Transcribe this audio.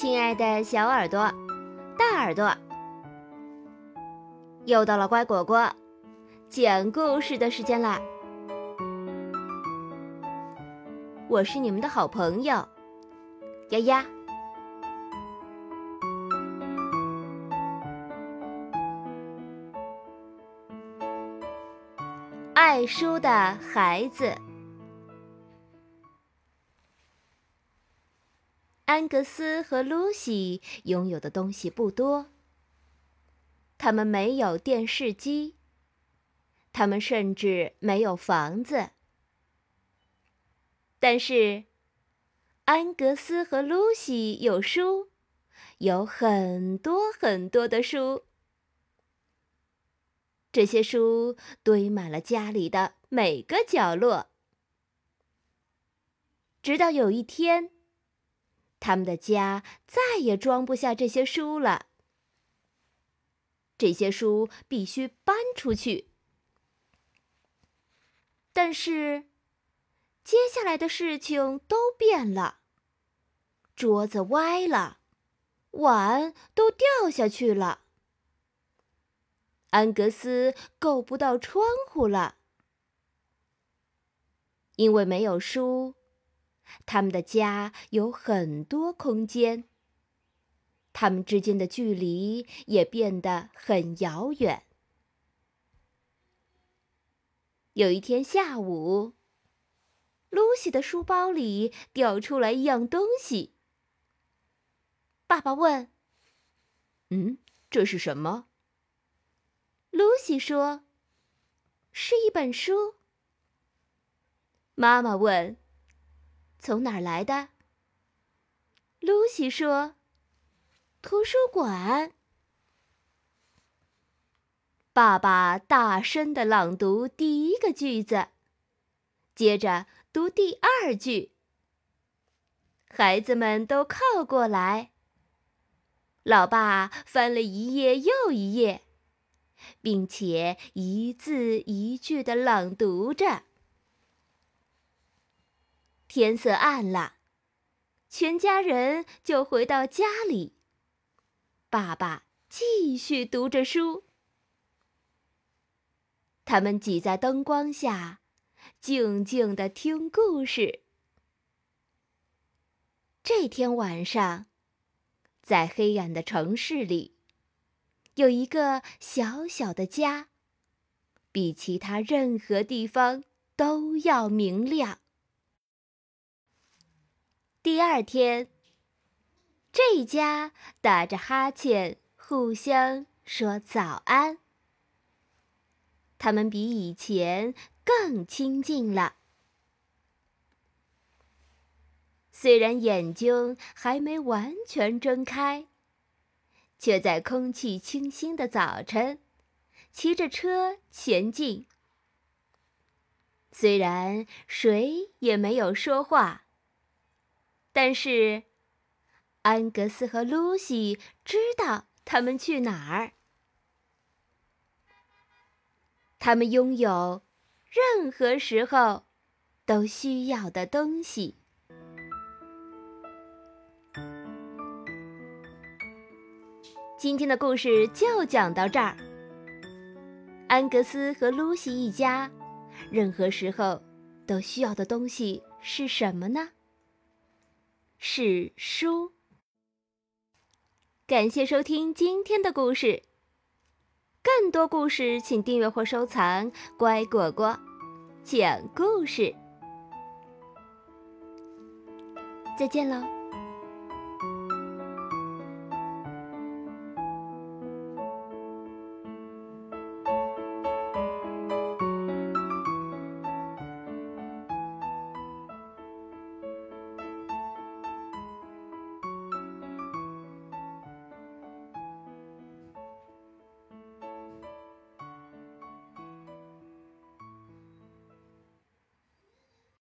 亲爱的小耳朵、大耳朵，又到了乖果果讲故事的时间啦！我是你们的好朋友丫丫。爱书的孩子。安格斯和露西拥有的东西不多。他们没有电视机，他们甚至没有房子。但是，安格斯和露西有书，有很多很多的书。这些书堆满了家里的每个角落。直到有一天。他们的家再也装不下这些书了。这些书必须搬出去。但是，接下来的事情都变了。桌子歪了，碗都掉下去了。安格斯够不到窗户了，因为没有书。他们的家有很多空间，他们之间的距离也变得很遥远。有一天下午，露西的书包里掉出来一样东西。爸爸问：“嗯，这是什么？”露西说：“是一本书。”妈妈问。从哪儿来的？露西说：“图书馆。”爸爸大声的朗读第一个句子，接着读第二句。孩子们都靠过来。老爸翻了一页又一页，并且一字一句的朗读着。天色暗了，全家人就回到家里。爸爸继续读着书，他们挤在灯光下，静静的听故事。这天晚上，在黑暗的城市里，有一个小小的家，比其他任何地方都要明亮。第二天，这一家打着哈欠，互相说早安。他们比以前更亲近了。虽然眼睛还没完全睁开，却在空气清新的早晨，骑着车前进。虽然谁也没有说话。但是，安格斯和露西知道他们去哪儿。他们拥有任何时候都需要的东西。今天的故事就讲到这儿。安格斯和露西一家，任何时候都需要的东西是什么呢？是书。感谢收听今天的故事。更多故事，请订阅或收藏“乖果果讲故事”。再见喽。